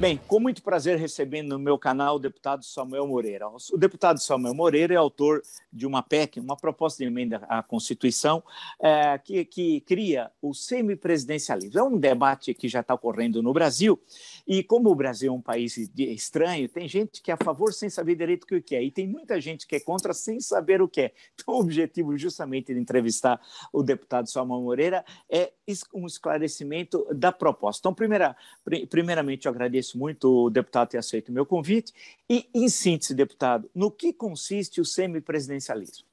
Bem, com muito prazer recebendo no meu canal o deputado Samuel Moreira. O deputado Samuel Moreira é autor de uma PEC, uma proposta de emenda à Constituição, é, que, que cria o semipresidencialismo. É um debate que já está ocorrendo no Brasil, e como o Brasil é um país estranho, tem gente que é a favor sem saber direito o que é, e tem muita gente que é contra sem saber o que é. Então, o objetivo justamente de entrevistar o deputado Samuel Moreira é um esclarecimento da proposta. Então, primeira, primeiramente, eu agradeço muito o deputado ter aceito o meu convite. E, em síntese, deputado, no que consiste o semipresidencialismo?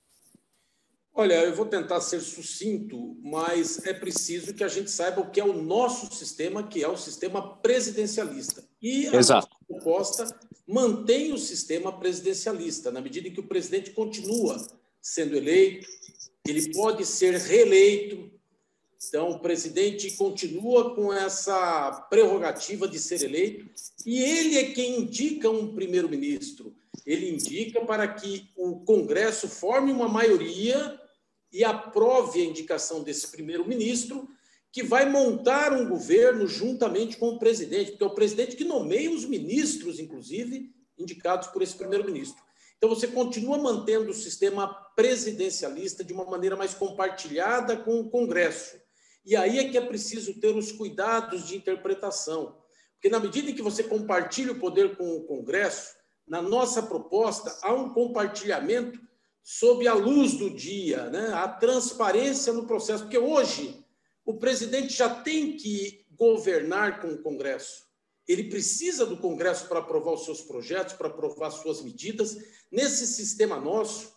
Olha, eu vou tentar ser sucinto, mas é preciso que a gente saiba o que é o nosso sistema, que é o sistema presidencialista. E a Exato. proposta mantém o sistema presidencialista, na medida em que o presidente continua sendo eleito, ele pode ser reeleito, então, o presidente continua com essa prerrogativa de ser eleito e ele é quem indica um primeiro-ministro. Ele indica para que o Congresso forme uma maioria e aprove a indicação desse primeiro-ministro, que vai montar um governo juntamente com o presidente, porque é o presidente que nomeia os ministros, inclusive, indicados por esse primeiro-ministro. Então, você continua mantendo o sistema presidencialista de uma maneira mais compartilhada com o Congresso. E aí é que é preciso ter os cuidados de interpretação. Porque, na medida em que você compartilha o poder com o Congresso, na nossa proposta há um compartilhamento sob a luz do dia, né? a transparência no processo. Porque hoje o presidente já tem que governar com o Congresso. Ele precisa do Congresso para aprovar os seus projetos, para aprovar suas medidas. Nesse sistema nosso,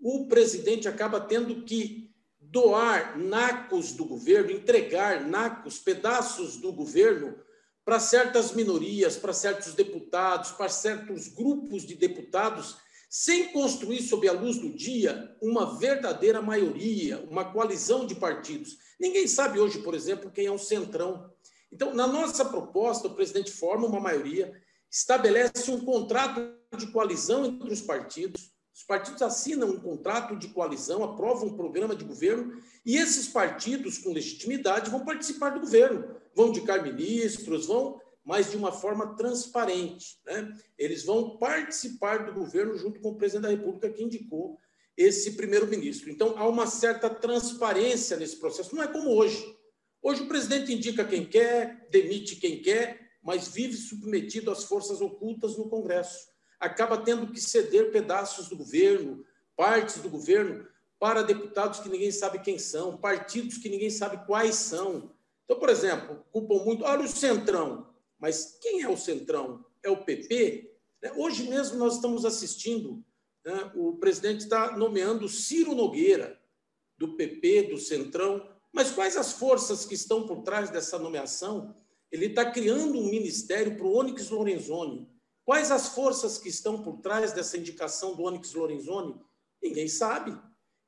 o presidente acaba tendo que doar nacos do governo, entregar nacos, pedaços do governo para certas minorias, para certos deputados, para certos grupos de deputados, sem construir sob a luz do dia uma verdadeira maioria, uma coalizão de partidos. Ninguém sabe hoje, por exemplo, quem é o centrão. Então, na nossa proposta, o presidente forma uma maioria, estabelece um contrato de coalizão entre os partidos, os partidos assinam um contrato de coalizão, aprovam um programa de governo e esses partidos, com legitimidade, vão participar do governo, vão indicar ministros, vão, mas de uma forma transparente. Né? Eles vão participar do governo junto com o presidente da República que indicou esse primeiro-ministro. Então, há uma certa transparência nesse processo. Não é como hoje. Hoje o presidente indica quem quer, demite quem quer, mas vive submetido às forças ocultas no Congresso acaba tendo que ceder pedaços do governo, partes do governo, para deputados que ninguém sabe quem são, partidos que ninguém sabe quais são. Então, por exemplo, culpam muito, olha o Centrão. Mas quem é o Centrão? É o PP? Né? Hoje mesmo nós estamos assistindo, né? o presidente está nomeando Ciro Nogueira, do PP, do Centrão. Mas quais as forças que estão por trás dessa nomeação? Ele está criando um ministério para o Onyx Lorenzoni, Quais as forças que estão por trás dessa indicação do Onyx Lorenzoni? Ninguém sabe.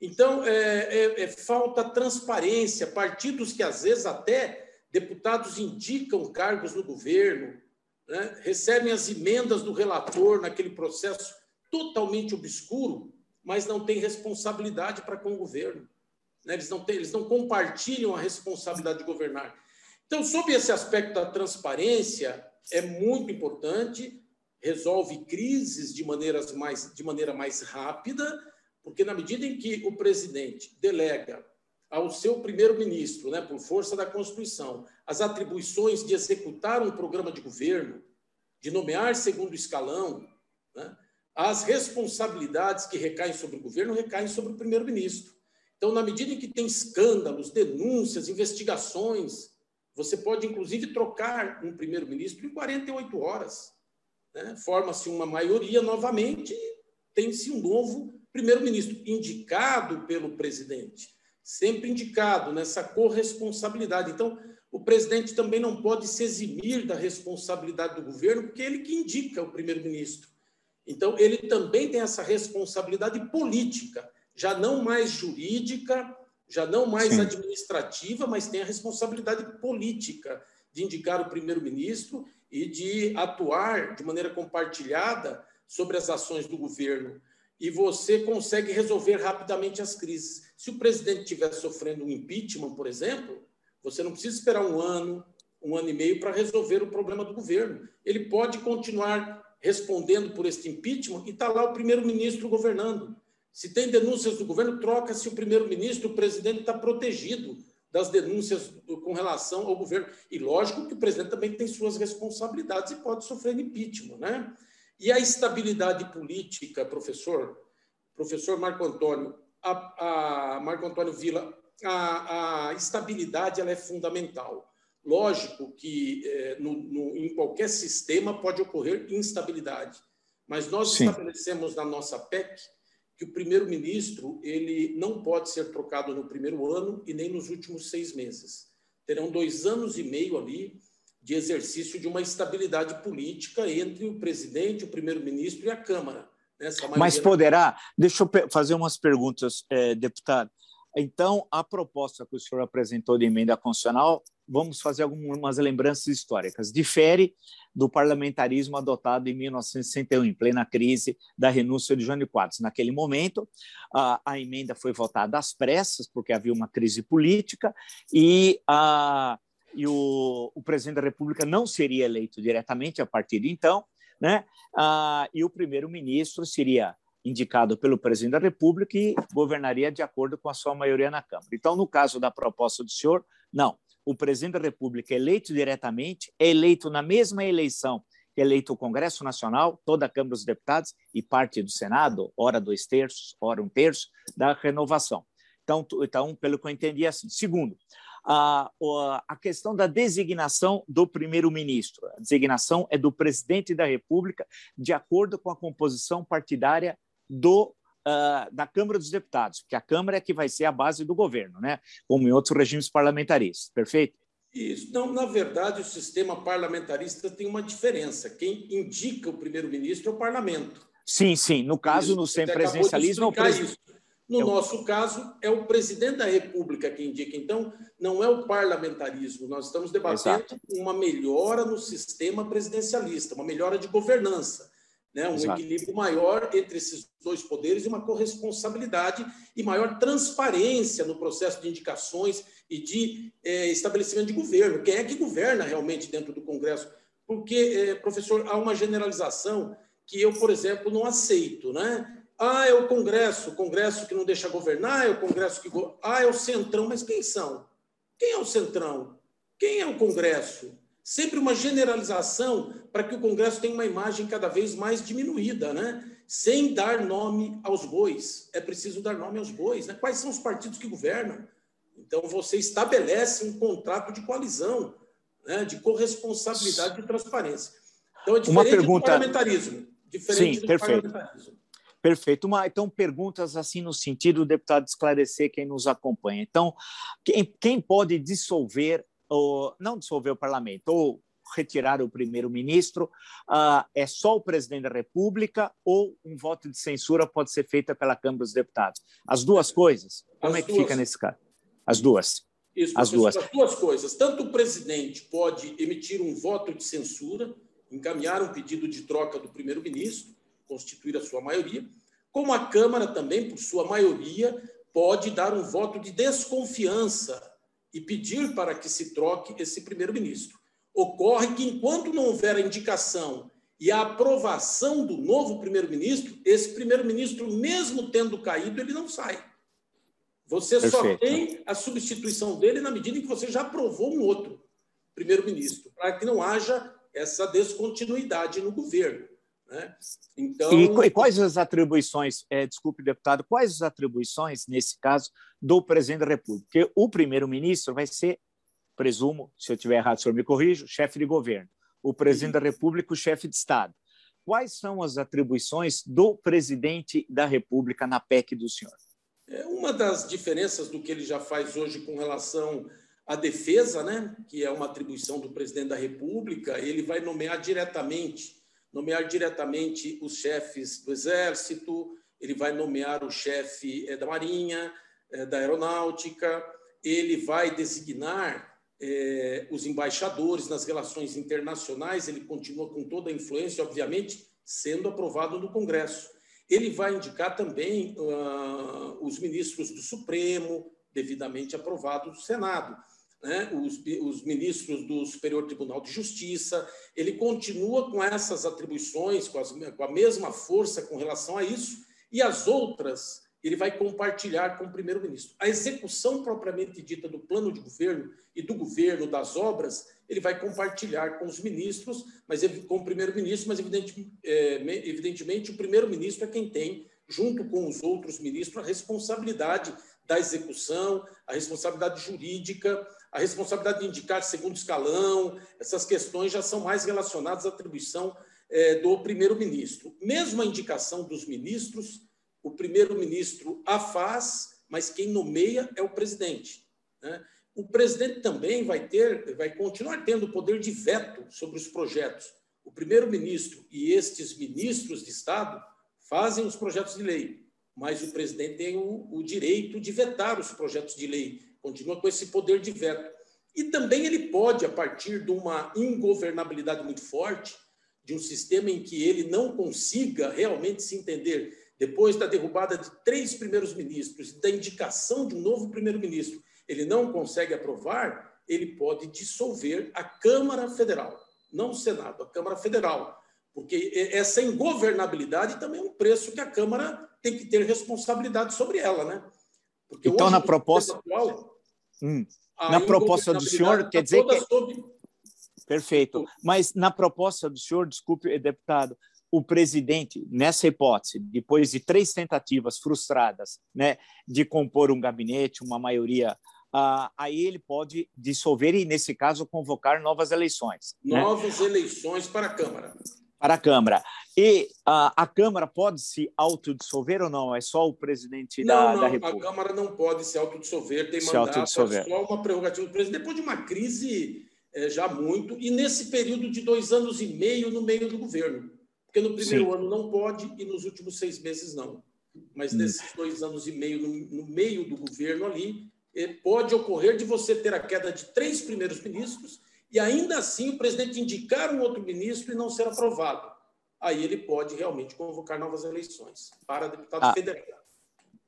Então, é, é, é, falta transparência. Partidos que, às vezes, até deputados indicam cargos no governo, né? recebem as emendas do relator naquele processo totalmente obscuro, mas não têm responsabilidade para com o governo. Né? Eles, não têm, eles não compartilham a responsabilidade de governar. Então, sob esse aspecto da transparência, é muito importante resolve crises de, maneiras mais, de maneira mais rápida, porque na medida em que o presidente delega ao seu primeiro-ministro, né, por força da Constituição, as atribuições de executar um programa de governo, de nomear segundo escalão, né, as responsabilidades que recaem sobre o governo recaem sobre o primeiro-ministro. Então, na medida em que tem escândalos, denúncias, investigações, você pode, inclusive, trocar um primeiro-ministro em 48 horas. Né? Forma-se uma maioria novamente e tem-se um novo primeiro-ministro, indicado pelo presidente, sempre indicado nessa corresponsabilidade. Então, o presidente também não pode se eximir da responsabilidade do governo, porque é ele que indica o primeiro-ministro. Então, ele também tem essa responsabilidade política, já não mais jurídica, já não mais Sim. administrativa, mas tem a responsabilidade política de indicar o primeiro-ministro e de atuar de maneira compartilhada sobre as ações do governo. E você consegue resolver rapidamente as crises. Se o presidente estiver sofrendo um impeachment, por exemplo, você não precisa esperar um ano, um ano e meio para resolver o problema do governo. Ele pode continuar respondendo por este impeachment e está lá o primeiro-ministro governando. Se tem denúncias do governo, troca-se o primeiro-ministro, o presidente está protegido das denúncias com relação ao governo. E lógico que o presidente também tem suas responsabilidades e pode sofrer impeachment, né? E a estabilidade política, professor, professor Marco Antônio, a, a Marco Antônio Vila, a, a, estabilidade ela é fundamental. Lógico que é, no, no, em qualquer sistema pode ocorrer instabilidade, mas nós Sim. estabelecemos na nossa PEC que o primeiro-ministro ele não pode ser trocado no primeiro ano e nem nos últimos seis meses. Terão dois anos e meio ali de exercício de uma estabilidade política entre o presidente, o primeiro-ministro e a Câmara. Mas poderá, deixa eu fazer umas perguntas, é, deputado. Então, a proposta que o senhor apresentou de emenda constitucional, vamos fazer algumas lembranças históricas. Difere do parlamentarismo adotado em 1961, em plena crise da renúncia de Jânio Quadros. Naquele momento, a, a, emenda foi votada às pressas, porque havia uma crise política, e, a, e o, o presidente da República não seria eleito diretamente a partir de então, né? E o primeiro-ministro seria indicado pelo presidente da República e governaria de acordo com a sua maioria na Câmara. Então, no caso da proposta do senhor, não. O presidente da República eleito diretamente, é eleito na mesma eleição que é eleito o Congresso Nacional, toda a Câmara dos Deputados e parte do Senado, ora dois terços, ora um terço, da renovação. Então, então pelo que eu entendi, é assim. Segundo, a, a questão da designação do primeiro-ministro. A designação é do presidente da República, de acordo com a composição partidária do Uh, da Câmara dos Deputados, porque a Câmara é que vai ser a base do governo, né? como em outros regimes parlamentaristas, perfeito? Isso. Não, na verdade, o sistema parlamentarista tem uma diferença. Quem indica o primeiro-ministro é o parlamento. Sim, sim. No caso, isso. no semipresidencialismo, é o presidente. No é nosso caso, é o presidente da República que indica. Então, não é o parlamentarismo. Nós estamos debatendo Exato. uma melhora no sistema presidencialista, uma melhora de governança né? um Exato. equilíbrio maior entre esses dois poderes e uma corresponsabilidade e maior transparência no processo de indicações e de é, estabelecimento de governo. Quem é que governa realmente dentro do Congresso? Porque, é, professor, há uma generalização que eu, por exemplo, não aceito. Né? Ah, é o Congresso, o Congresso que não deixa governar, é o Congresso que. Ah, é o Centrão, mas quem são? Quem é o Centrão? Quem é o Congresso? Sempre uma generalização para que o Congresso tenha uma imagem cada vez mais diminuída, né? sem dar nome aos bois. É preciso dar nome aos bois. Né? Quais são os partidos que governam? Então, você estabelece um contrato de coalizão, né? de corresponsabilidade e transparência. Então, é diferente uma pergunta... do parlamentarismo. Diferente Sim, do perfeito. parlamentarismo. Perfeito. Uma, então, perguntas assim no sentido, deputado, esclarecer quem nos acompanha. Então, quem, quem pode dissolver ou, não dissolver o parlamento, ou retirar o primeiro-ministro, uh, é só o presidente da República ou um voto de censura pode ser feito pela Câmara dos Deputados? As duas coisas? Como as é que duas. fica nesse caso? As duas. Isso, as duas. As duas coisas. Tanto o presidente pode emitir um voto de censura, encaminhar um pedido de troca do primeiro-ministro, constituir a sua maioria, como a Câmara também, por sua maioria, pode dar um voto de desconfiança e pedir para que se troque esse primeiro-ministro. Ocorre que, enquanto não houver a indicação e a aprovação do novo primeiro-ministro, esse primeiro-ministro, mesmo tendo caído, ele não sai. Você Perfeito. só tem a substituição dele na medida em que você já aprovou um outro primeiro-ministro, para que não haja essa descontinuidade no governo. Né? Então... E, e, quais as atribuições, é, desculpe, deputado, quais as atribuições, nesse caso, do presidente da República? Porque o primeiro-ministro vai ser, presumo, se eu estiver errado, o senhor me corrija, chefe de governo. O presidente da República, o chefe de Estado. Quais são as atribuições do presidente da República na PEC do senhor? É uma das diferenças do que ele já faz hoje com relação à defesa, né, que é uma atribuição do presidente da República, ele vai nomear diretamente nomear diretamente os chefes do Exército, ele vai nomear o chefe eh, da Marinha, eh, da Aeronáutica, ele vai designar eh, os embaixadores nas relações internacionais, ele continua com toda a influência, obviamente, sendo aprovado no Congresso. Ele vai indicar também uh, os ministros do Supremo, devidamente aprovados do Senado. Né, os, os, ministros do Superior Tribunal de Justiça, ele continua com essas atribuições, com, as, com a mesma força com relação a isso, e as outras ele vai compartilhar com o primeiro-ministro. A execução propriamente dita do plano de governo e do governo das obras, ele vai compartilhar com os ministros, mas com o primeiro-ministro, mas evidente, é, evidentemente o primeiro-ministro é quem tem, junto com os outros ministros, a responsabilidade da execução, a responsabilidade jurídica, a responsabilidade de indicar segundo escalão, essas questões já são mais relacionadas à atribuição é, do primeiro-ministro. Mesmo a indicação dos ministros, o primeiro-ministro a faz, mas quem nomeia é o presidente. Né? O presidente também vai ter, vai continuar tendo o poder de veto sobre os projetos. O primeiro-ministro e estes ministros de Estado fazem os projetos de lei, mas o presidente tem o, o direito de vetar os projetos de lei, continua com esse poder de veto. E também ele pode, a partir de uma ingovernabilidade muito forte, de um sistema em que ele não consiga realmente se entender depois da derrubada de três primeiros ministros da indicação de um novo primeiro-ministro, ele não consegue aprovar, ele pode dissolver a Câmara Federal, não o Senado, a Câmara Federal, porque essa ingovernabilidade também é um preço que a Câmara tem que ter responsabilidade sobre ela, né? Porque então, na proposta. Atual, hum, na proposta do senhor, quer dizer que. Perfeito. Mas na proposta do senhor, desculpe, deputado, o presidente, nessa hipótese, depois de três tentativas frustradas né, de compor um gabinete, uma maioria, uh, aí ele pode dissolver e, nesse caso, convocar novas eleições. Né? Novas né? eleições para a Câmara. Para a Câmara. E uh, a Câmara pode se autodissolver ou não? É só o presidente não, da, não, da República? A Câmara não pode se autodissolver, tem se mandato, é só uma prerrogativa do presidente. Depois de uma crise é, já muito, e nesse período de dois anos e meio no meio do governo. Porque no primeiro Sim. ano não pode e nos últimos seis meses não. Mas hum. nesses dois anos e meio, no, no meio do governo ali, eh, pode ocorrer de você ter a queda de três primeiros ministros e ainda assim o presidente indicar um outro ministro e não ser aprovado. Aí ele pode realmente convocar novas eleições para deputado ah, federal.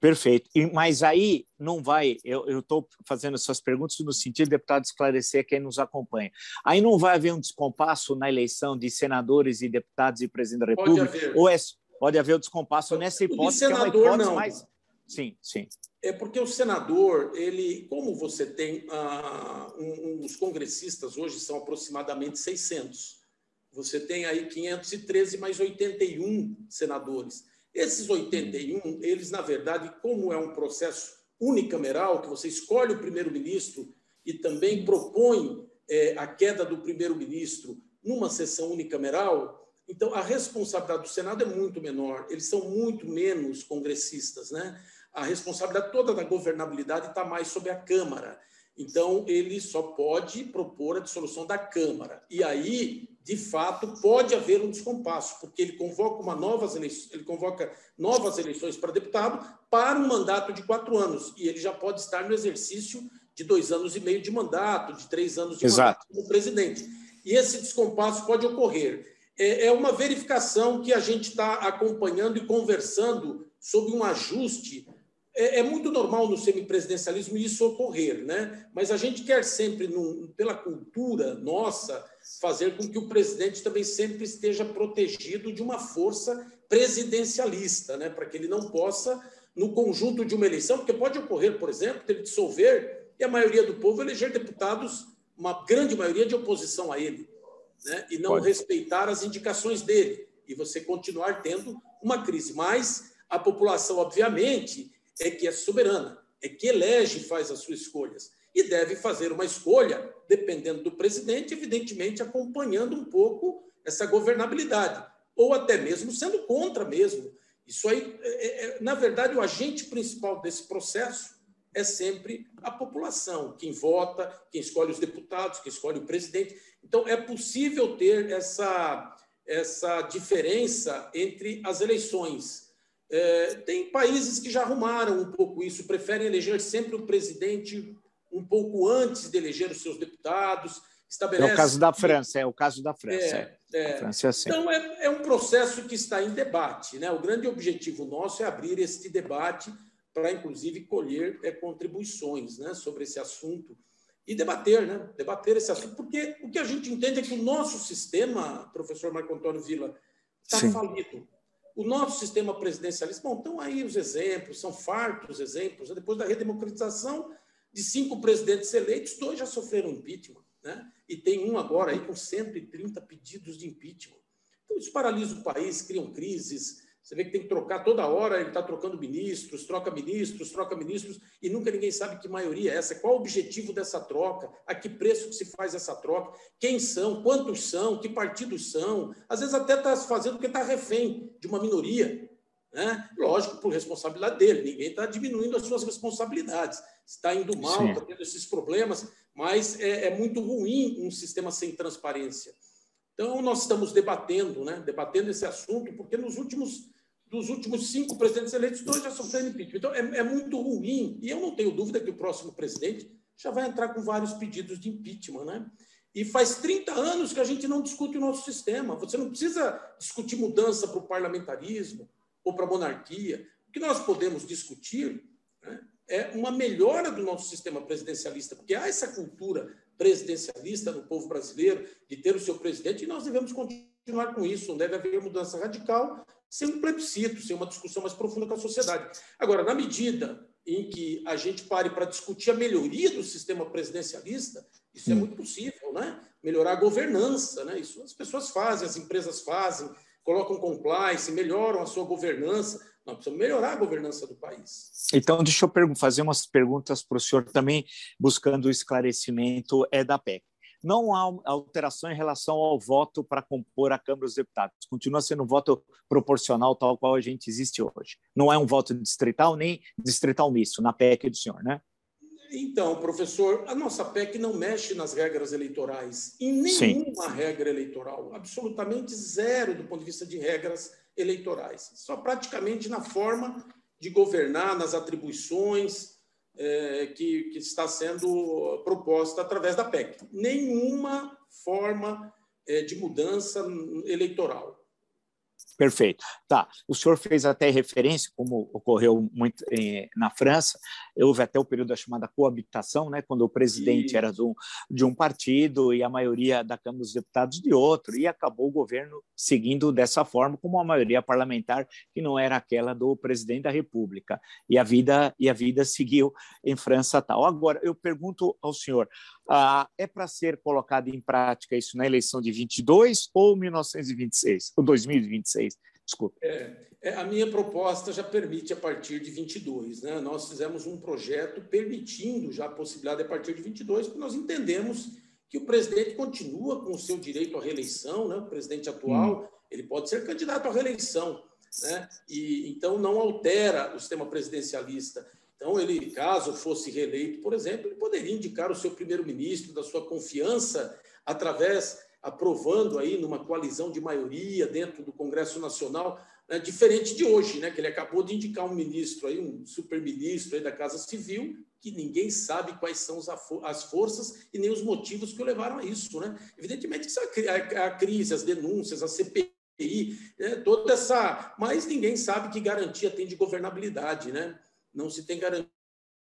Perfeito. E, mas aí não vai, eu estou fazendo essas perguntas no sentido, deputado, esclarecer quem nos acompanha. Aí não vai haver um descompasso na eleição de senadores e deputados e presidente da República? Pode haver. Ou é, pode haver o um descompasso nessa hipótese, senador, que é uma hipótese não. mais... Sim, sim. É porque o senador, ele, como você tem, ah, um, um, os congressistas hoje são aproximadamente 600. Você tem aí 513 mais 81 senadores. Esses 81, eles, na verdade, como é um processo unicameral, que você escolhe o primeiro-ministro e também propõe é, a queda do primeiro-ministro numa sessão unicameral, então a responsabilidade do Senado é muito menor, eles são muito menos congressistas, né? A responsabilidade toda da governabilidade está mais sobre a Câmara. Então, ele só pode propor a dissolução da Câmara. E aí, de fato, pode haver um descompasso, porque ele convoca uma novas eleições, ele convoca novas eleições para deputado para um mandato de quatro anos, e ele já pode estar no exercício de dois anos e meio de mandato, de três anos de Exato. mandato como presidente. E esse descompasso pode ocorrer. É, é uma verificação que a gente está acompanhando e conversando sobre um ajuste é, é, muito normal no semipresidencialismo isso ocorrer, né? mas a gente quer sempre, num, pela cultura nossa, fazer com que o presidente também sempre esteja protegido de uma força presidencialista, né? para que ele não possa, no conjunto de uma eleição, porque pode ocorrer, por exemplo, ele dissolver e a maioria do povo eleger deputados, uma grande maioria de oposição a ele, né? e não pode. respeitar as indicações dele, e você continuar tendo uma crise. Mas a população, obviamente, é que é soberana, é que elege e faz as suas escolhas. E deve fazer uma escolha, dependendo do presidente, evidentemente acompanhando um pouco essa governabilidade, ou até mesmo sendo contra mesmo. Isso aí, é, é, na verdade, o agente principal desse processo é sempre a população, quem vota, quem escolhe os deputados, quem escolhe o presidente. Então, é possível ter essa, essa diferença entre as eleições é, tem países que já arrumaram um pouco isso, preferem eleger sempre o presidente um pouco antes de eleger os seus deputados. É o caso da França, é o caso da França. É, é. França é assim. Então, é, é, um processo que está em debate. Né? O grande objetivo nosso é abrir este debate para, inclusive, colher é, contribuições né, sobre esse assunto. e debater, né? Debater esse assunto, porque o que a gente entende é que o nosso sistema, professor Marco Antônio Vila, está falido. O nosso sistema presidencialista, bom, estão aí os exemplos, são fartos exemplos. Né? Depois da redemocratização, de cinco presidentes eleitos, dois já sofreram impeachment, né? E tem um agora aí com 130 pedidos de impeachment. Então, isso paralisa o país, criam crises, você vê que tem que trocar toda hora, ele está trocando ministros, troca ministros, troca ministros, e nunca ninguém sabe que maioria é essa. Qual o objetivo dessa troca? A que preço que se faz essa troca? Quem são? Quantos são? Que partidos são? Às vezes até está fazendo porque está refém de uma minoria. Né? Lógico, por responsabilidade dele, ninguém está diminuindo as suas responsabilidades. Está indo mal, está tendo esses problemas, mas é, é muito ruim um sistema sem transparência. Então, nós estamos debatendo, né, debatendo esse assunto, porque nos últimos, dos últimos cinco presidentes eleitos, dois já sofreram impeachment. Então, é, é, muito ruim. E eu não tenho dúvida que o próximo presidente já vai entrar com vários pedidos de impeachment. Né? E faz 30 anos que a gente não discute o nosso sistema. Você não precisa discutir mudança para o parlamentarismo ou para a monarquia. O que nós podemos discutir né, é uma melhora do nosso sistema presidencialista, porque há essa cultura presidencialista no povo brasileiro, de ter o seu presidente, e nós devemos continuar com isso. Não deve haver mudança radical sem um plebiscito, sem uma discussão mais profunda com a sociedade. Agora, na medida em que a gente pare para discutir a melhoria do sistema presidencialista, isso é muito possível, né? Melhorar a governança, né? Isso as pessoas fazem, as empresas fazem, colocam compliance, melhoram a sua governança. Nós precisamos melhorar a governança do país. Então, deixa eu fazer umas perguntas para o senhor também, buscando o esclarecimento é da PEC. Não há alteração em relação ao voto para compor a Câmara dos Deputados. Continua sendo um voto proporcional, tal qual a gente existe hoje. Não é um voto distrital nem distrital misto, na PEC do senhor, né? Então, professor, a nossa PEC não mexe nas regras eleitorais, em nenhuma Sim. regra eleitoral, absolutamente zero do ponto de vista de regras eleitorais, só praticamente na forma de governar, nas atribuições é, que, que está sendo proposta através da PEC. Nenhuma forma é, de mudança eleitoral. Perfeito. Tá. O senhor fez até referência, como ocorreu muito eh, na França, houve até o período da chamada coabitação, né, quando o presidente era de um, partido e a maioria da Câmara dos Deputados de outro, e acabou o governo seguindo dessa forma, como a maioria parlamentar, que não era aquela do presidente da República. E a vida, e a vida seguiu em França tal. Agora, eu pergunto ao senhor, ah, é para ser colocado em prática isso na eleição de 22 ou 1926, ou 2026? Desculpe. É, é, a minha proposta já permite a partir de 22. Né? Nós fizemos um projeto permitindo já a possibilidade a partir de 22, porque nós entendemos que o presidente continua com o seu direito à reeleição, né? o presidente atual, hum. ele pode ser candidato à reeleição, né? e então não altera o sistema presidencialista. Então, ele, caso fosse reeleito, por exemplo, ele poderia indicar o seu primeiro-ministro da sua confiança através, aprovando aí numa coalizão de maioria dentro do Congresso Nacional, né, diferente de hoje, né, que ele acabou de indicar um ministro aí, um super-ministro aí da Casa Civil, que ninguém sabe quais são as forças e nem os motivos que o levaram a isso, né? Evidentemente que a crise, as denúncias, a CPI, né, toda essa, mas ninguém sabe que garantia tem de governabilidade, né? não se tem garantia.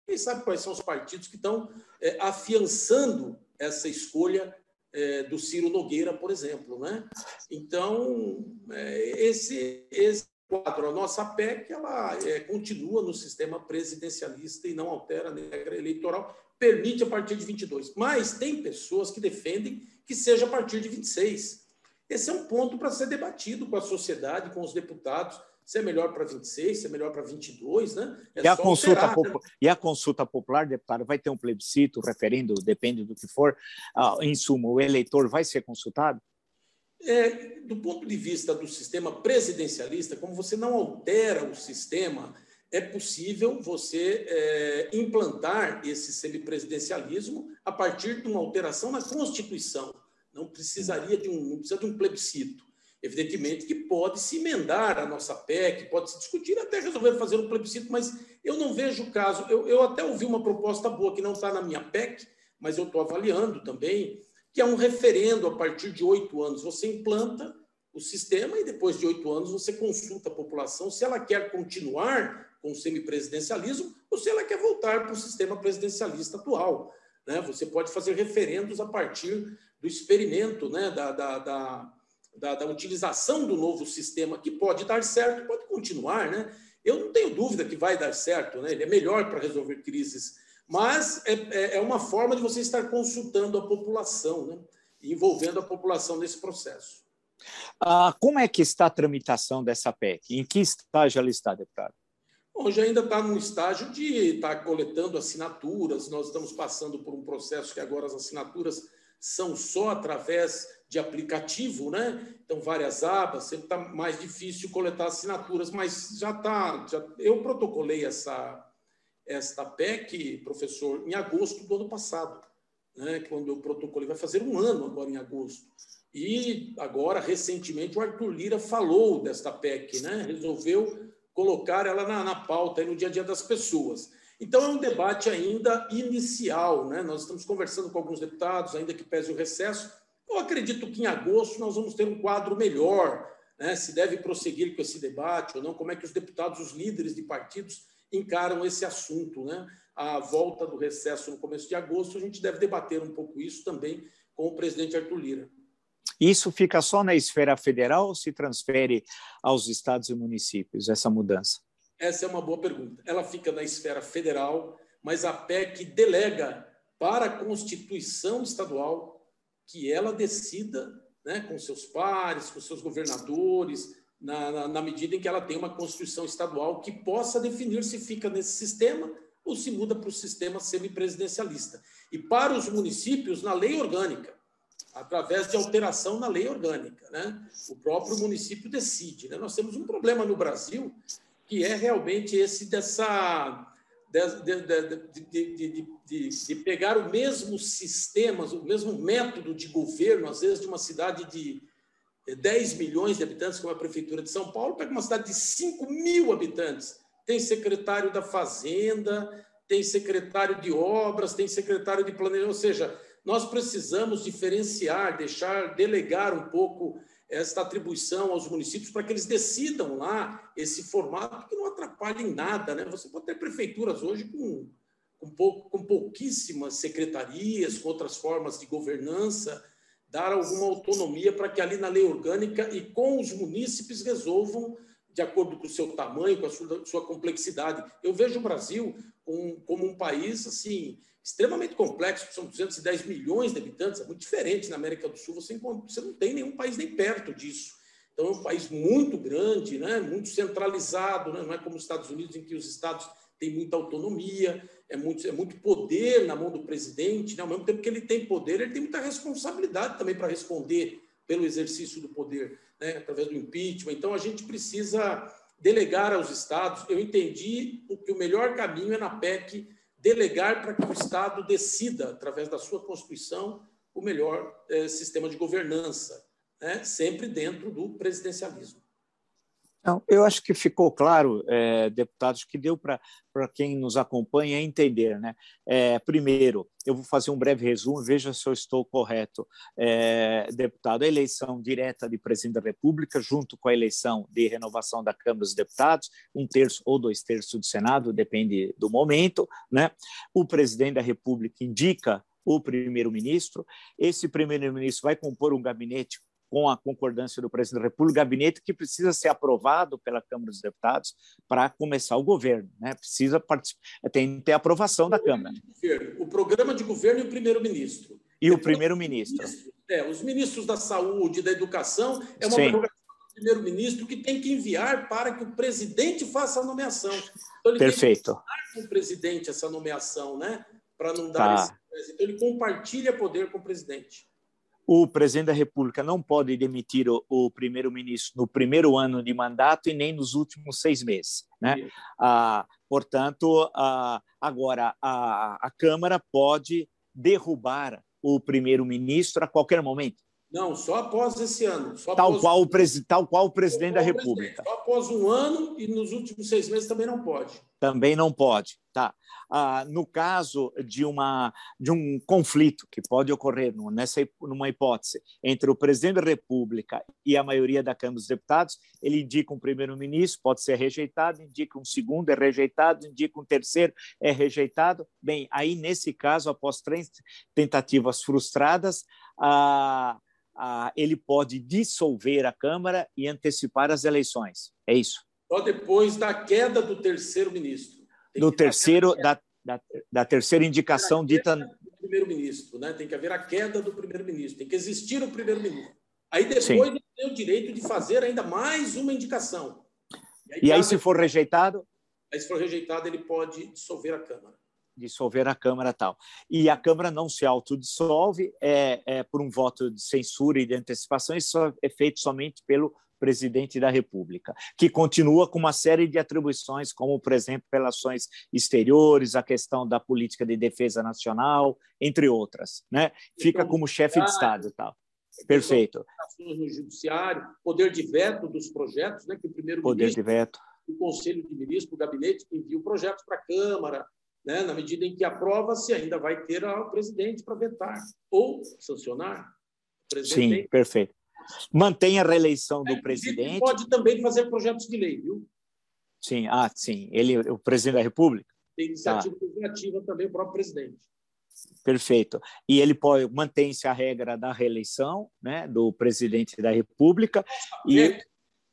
Quem sabe quais são os partidos que estão é, afiançando essa escolha é, do Ciro Nogueira, por exemplo. Né? Então, é, esse, esse quadro, a nossa PEC, ela é, continua no sistema presidencialista e não altera a regra eleitoral, permite a partir de 22. Mas tem pessoas que defendem que seja a partir de 26. Esse é um ponto para ser debatido com a sociedade, com os deputados se é melhor para 26, se é melhor para 22, né? É e, a consulta alterar, né? e a consulta popular, deputado, vai ter um plebiscito, referendo, depende do que for. Ah, em suma, o eleitor vai ser consultado? É, do ponto de vista do sistema presidencialista, como você não altera o sistema, é possível você é, implantar esse semipresidencialismo a partir de uma alteração na Constituição. Não precisaria de um, não precisa de um plebiscito. Evidentemente que pode se emendar a nossa PEC, pode se discutir até resolver fazer um plebiscito, mas eu não vejo o caso. Eu, eu até ouvi uma proposta boa que não está na minha PEC, mas eu estou avaliando também, que é um referendo a partir de oito anos. Você implanta o sistema e depois de oito anos você consulta a população se ela quer continuar com o semipresidencialismo ou se ela quer voltar para o sistema presidencialista atual. Né? Você pode fazer referendos a partir do experimento, né? da, da, da, da, da utilização do novo sistema, que pode dar certo, pode continuar. Né? Eu não tenho dúvida que vai dar certo, né? ele é melhor para resolver crises, mas é, é, é uma forma de você estar consultando a população, né? envolvendo a população nesse processo. Ah, como é que está a tramitação dessa PEC? Em que estágio ela está, deputado? Hoje ainda está no estágio de estar tá coletando assinaturas. Nós estamos passando por um processo que agora as assinaturas são só através de aplicativo, né? Então, várias abas, sempre está mais difícil coletar assinaturas, mas já está. Eu protocolei essa, esta PEC, professor, em agosto do ano passado, né? quando eu protocolei, vai fazer um ano agora em agosto. E agora, recentemente, o Arthur Lira falou desta PEC, né? resolveu colocar ela na, na pauta, no dia a dia das pessoas. Então, é um debate ainda inicial. Né? Nós estamos conversando com alguns deputados, ainda que pese o recesso. Eu acredito que em agosto nós vamos ter um quadro melhor, né? se deve prosseguir com esse debate ou não, como é que os deputados, os líderes de partidos, encaram esse assunto. Né? A volta do recesso no começo de agosto, a gente deve debater um pouco isso também com o presidente Arthur Lira. Isso fica só na esfera federal ou se transfere aos estados e municípios, essa mudança? Essa é uma boa pergunta. Ela fica na esfera federal, mas a PEC delega para a Constituição estadual que ela decida né, com seus pares, com seus governadores, na, na, na, medida em que ela tem uma Constituição estadual que possa definir se fica nesse sistema ou se muda para o sistema semipresidencialista. E para os municípios, na lei orgânica através de alteração na lei orgânica. Né? O próprio município decide. Né? Nós temos um problema no Brasil que é realmente esse dessa. De, de, de, de, pegar o mesmo sistema, o mesmo método de governo, às vezes de uma cidade de 10 milhões de habitantes, como a Prefeitura de São Paulo, pega uma cidade de 5 mil habitantes. Tem secretário da Fazenda, tem secretário de obras, tem secretário de planejamento, ou seja, nós precisamos diferenciar, deixar, delegar um pouco esta atribuição aos municípios para que eles decidam lá esse formato que não atrapalhe em nada. Né? Você pode ter prefeituras hoje com, com, pouco, com pouquíssimas secretarias, com outras formas de governança, dar alguma autonomia para que ali na lei orgânica e com os munícipes resolvam de acordo com o seu tamanho, com a sua, sua complexidade. Eu vejo o Brasil um, como um país assim extremamente complexo, são 210 milhões de habitantes, é muito diferente na América do Sul, você, você não tem nenhum país nem perto disso. Então, é um país muito grande, né? muito centralizado, né? não é como os Estados Unidos, em que os estados têm muita autonomia, é muito, é muito poder na mão do presidente, né? ao mesmo tempo que ele tem poder, ele tem muita responsabilidade também para responder pelo exercício do poder, né? através do impeachment. Então, a gente precisa delegar aos estados. Eu entendi que o melhor caminho é na PEC delegar para que o Estado decida, através da sua Constituição, o melhor é, sistema de governança, né? sempre dentro do presidencialismo. Não, eu acho que ficou claro, é, deputados, que deu para quem nos acompanha entender. Né? É, primeiro, eu vou fazer um breve resumo, veja se eu estou correto. É, deputado, a eleição direta de presidente da República, junto com a eleição de renovação da Câmara dos Deputados, um terço ou dois terços do Senado, depende do momento. Né? O presidente da República indica o primeiro-ministro. Esse primeiro-ministro vai compor um gabinete com a concordância do presidente da República, gabinete que precisa ser aprovado pela Câmara dos Deputados para começar o governo, né? Precisa participar, tem que ter aprovação da Câmara. O programa de governo e o primeiro-ministro. E o primeiro-ministro. É, os ministros da saúde, da educação, é uma prerrogativa do primeiro-ministro que tem que enviar para que o presidente faça a nomeação. Então, ele Perfeito. Tem que com o presidente essa nomeação, né? Para não dar tá. esse... Então, ele compartilha poder com o presidente o presidente da República não pode demitir o, o primeiro-ministro no primeiro ano de mandato e nem nos últimos seis meses. Né? Ah, portanto, ah, agora a, a Câmara pode derrubar o primeiro-ministro a qualquer momento. Não, só após esse ano. tal, qual o presi... tal qual o presidente da República. Só após um ano e nos últimos seis meses também não pode. Também não pode. Tá. Ah, no caso de, uma, de um conflito que pode ocorrer nessa, numa hipótese entre o presidente da República e a maioria da Câmara dos Deputados, ele indica um primeiro-ministro, pode ser rejeitado, indica um segundo, é rejeitado, indica um terceiro, é rejeitado. Bem, aí, nesse caso, após três tentativas frustradas, ah, ah, ele pode dissolver a Câmara e antecipar as eleições. É isso. Só depois da queda do terceiro ministro do terceiro, da, da, da, terceira indicação dita. primeiro-ministro, né? Tem que haver a queda do primeiro-ministro, tem que existir o primeiro-ministro. Aí depois Sim. ele tem o direito de fazer ainda mais uma indicação. E aí, e aí se for rejeitado? Aí, se for rejeitado, ele pode dissolver a Câmara. Dissolver a Câmara tal. E a Câmara não se autodissolve é, é, por um voto de censura e de antecipação, isso é feito somente pelo presidente da República, que continua com uma série de atribuições, como, por exemplo, relações exteriores, a questão da política de defesa nacional, entre outras. Né? Fica como chefe de Estado e tal. Perfeito. No judiciário, poder de veto dos projetos, né, que o primeiro poder de veto. o Conselho de Ministros, o gabinete envia o projeto para a Câmara, né, na medida em que aprova-se, ainda vai ter o presidente para vetar ou sancionar. Sim, perfeito mantém a reeleição do é, presidente. Pode também fazer projetos de lei, viu? Sim, ah, sim. Ele, o presidente da República. Tem iniciativa tá. legislativa também o próprio presidente. Perfeito. E ele pode mantém-se a regra da reeleição, né, do presidente da República. e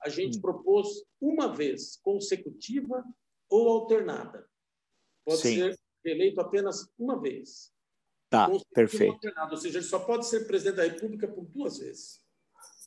a gente propôs uma vez consecutiva ou alternada. Pode Sim. ser eleito apenas uma vez. Tá, perfeito. Ou seja, ele só pode ser presidente da República por duas vezes.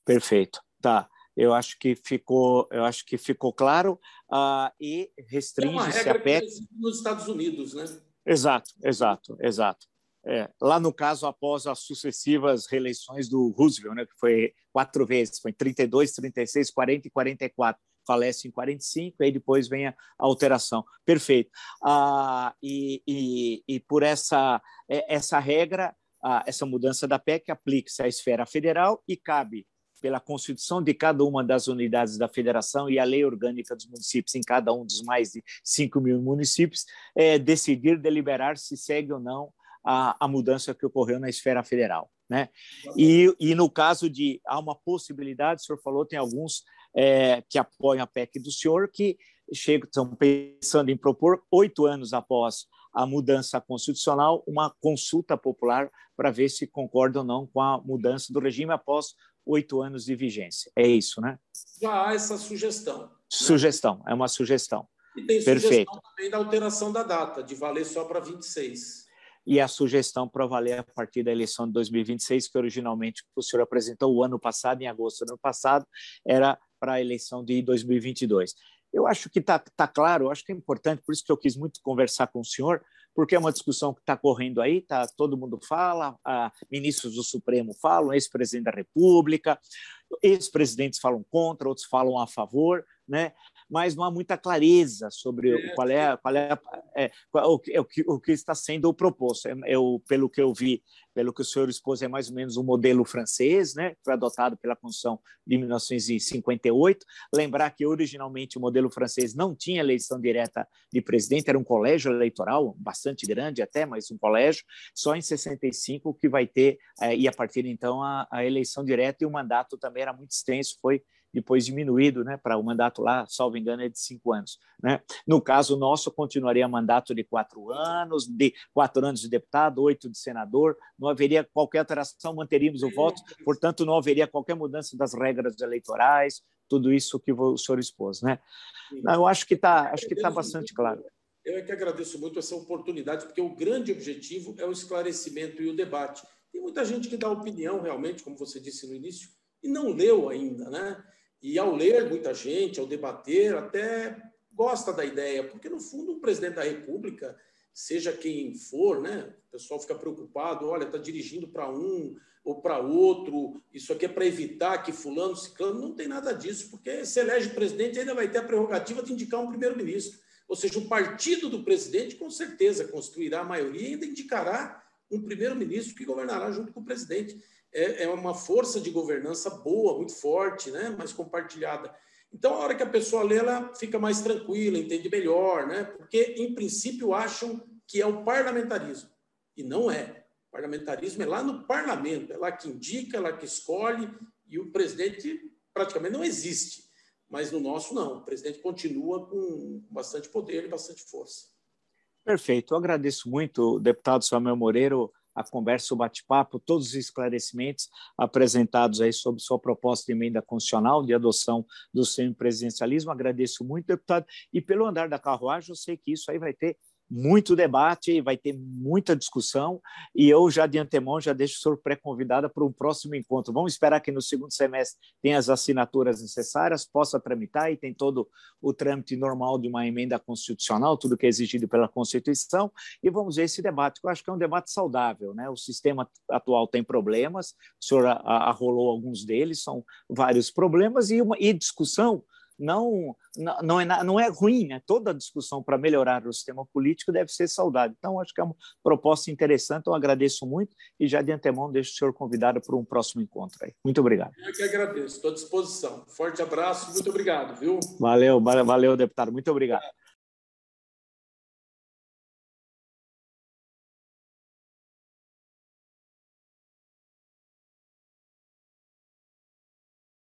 Perfeito. Tá. Eu acho que ficou, eu acho que ficou claro uh, e restringe-se é a PEC nos Estados Unidos, né? Exato, exato, exato. É, lá no caso, após as sucessivas reeleições do Roosevelt, né, que foi quatro vezes, foi em 32, 36, 40 e 44, falece em 45, aí depois vem a alteração. Perfeito. Ah, e, e, e por essa, é, essa regra, ah, essa mudança da PEC aplica-se à esfera federal e cabe pela Constituição de cada uma das unidades da federação e a lei orgânica dos municípios em cada um dos mais de 5 mil municípios, é, decidir, deliberar se segue ou não a, a mudança que ocorreu na esfera federal. Né? E, e no caso de há uma possibilidade, o senhor falou, tem alguns é, que apoiam a PEC do senhor que chegam, estão pensando em propor, oito anos após a mudança constitucional, uma consulta popular para ver se concorda ou não com a mudança do regime após oito anos de vigência. É isso, né? Já há essa sugestão. Né? Sugestão, é uma sugestão. E tem Perfeito. sugestão também da alteração da data, de valer só para 26. E a sugestão para valer a partir da eleição de 2026, que originalmente o senhor apresentou o ano passado, em agosto do ano passado, era para a eleição de 2022. Eu acho que está tá claro, eu acho que é importante, por isso que eu quis muito conversar com o senhor, porque é uma discussão que está correndo aí, tá, todo mundo fala, ministros do Supremo falam, ex-presidente da República, ex-presidentes falam contra, outros falam a favor, né? Mas não há muita clareza sobre é, qual é, qual é, é, qual, o, o, que, o que está sendo proposto. Eu, pelo que eu vi, pelo que o senhor expôs, é mais ou menos um modelo francês, né, que foi adotado pela Constituição de 1958. Lembrar que originalmente o modelo francês não tinha eleição direta de presidente, era um colégio eleitoral bastante grande até, mas um colégio. Só em 65 que vai ter, é, e a partir então, a, a eleição direta e o mandato também era muito extenso, foi depois diminuído né, para o mandato lá, salvo engano, é de cinco anos. Né? No caso nosso, continuaria mandato de quatro anos, de quatro anos de deputado, oito de senador, não haveria qualquer alteração, manteríamos o voto, portanto, não haveria qualquer mudança das regras eleitorais, tudo isso que o senhor expôs. Né? Eu acho que está que tá bastante claro. Eu é que agradeço muito essa oportunidade, porque o grande objetivo é o esclarecimento e o debate. Tem muita gente que dá opinião, realmente, como você disse no início, e não leu ainda, né? E ao ler muita gente, ao debater, até gosta da ideia, porque no fundo o presidente da República, seja quem for, né? O pessoal fica preocupado, olha, está dirigindo para um ou para outro, isso aqui é para evitar que fulano, ciclano, não tem nada disso, porque se elege presidente ainda vai ter a prerrogativa de indicar um primeiro-ministro. Ou seja, o partido do presidente com certeza construirá a maioria e ainda indicará um primeiro-ministro que governará junto com o presidente é, é uma força de governança boa, muito forte, né? mas compartilhada. Então, a hora que a pessoa lê, ela fica mais tranquila, entende melhor, né? Porque, em princípio, acham que é o parlamentarismo. E não é. O parlamentarismo é lá no parlamento, é lá que indica, é lá que escolhe, e o presidente praticamente não existe. Mas no nosso, não. O presidente continua com bastante poder e bastante força. Perfeito. Eu agradeço muito, deputado Samuel Moreiro, a conversa, o bate-papo, todos os esclarecimentos apresentados aí sobre sua proposta de emenda constitucional de adoção do semipresidencialismo. Agradeço muito, deputado. E pelo andar da carruagem, eu sei que isso aí vai ter muito debate, vai ter muita discussão, e eu já de antemão já deixo o senhor pré-convidada para um próximo encontro. Vamos esperar que no segundo semestre tenha as assinaturas necessárias, possa tramitar e tem todo o trâmite normal de uma emenda constitucional, tudo que é exigido pela Constituição, e vamos ver esse debate, que eu acho que é um debate saudável. Né? O sistema atual tem problemas, o senhor arrolou alguns deles, são vários problemas, e, uma, e discussão não, não, é, não é ruim, né? toda discussão para melhorar o sistema político deve ser saudável. Então, acho que é uma proposta interessante, eu agradeço muito e já de antemão deixo o senhor convidado para um próximo encontro. Aí. Muito obrigado. Eu que agradeço, estou à disposição. Forte abraço, muito obrigado, viu? Valeu, valeu, deputado, muito obrigado.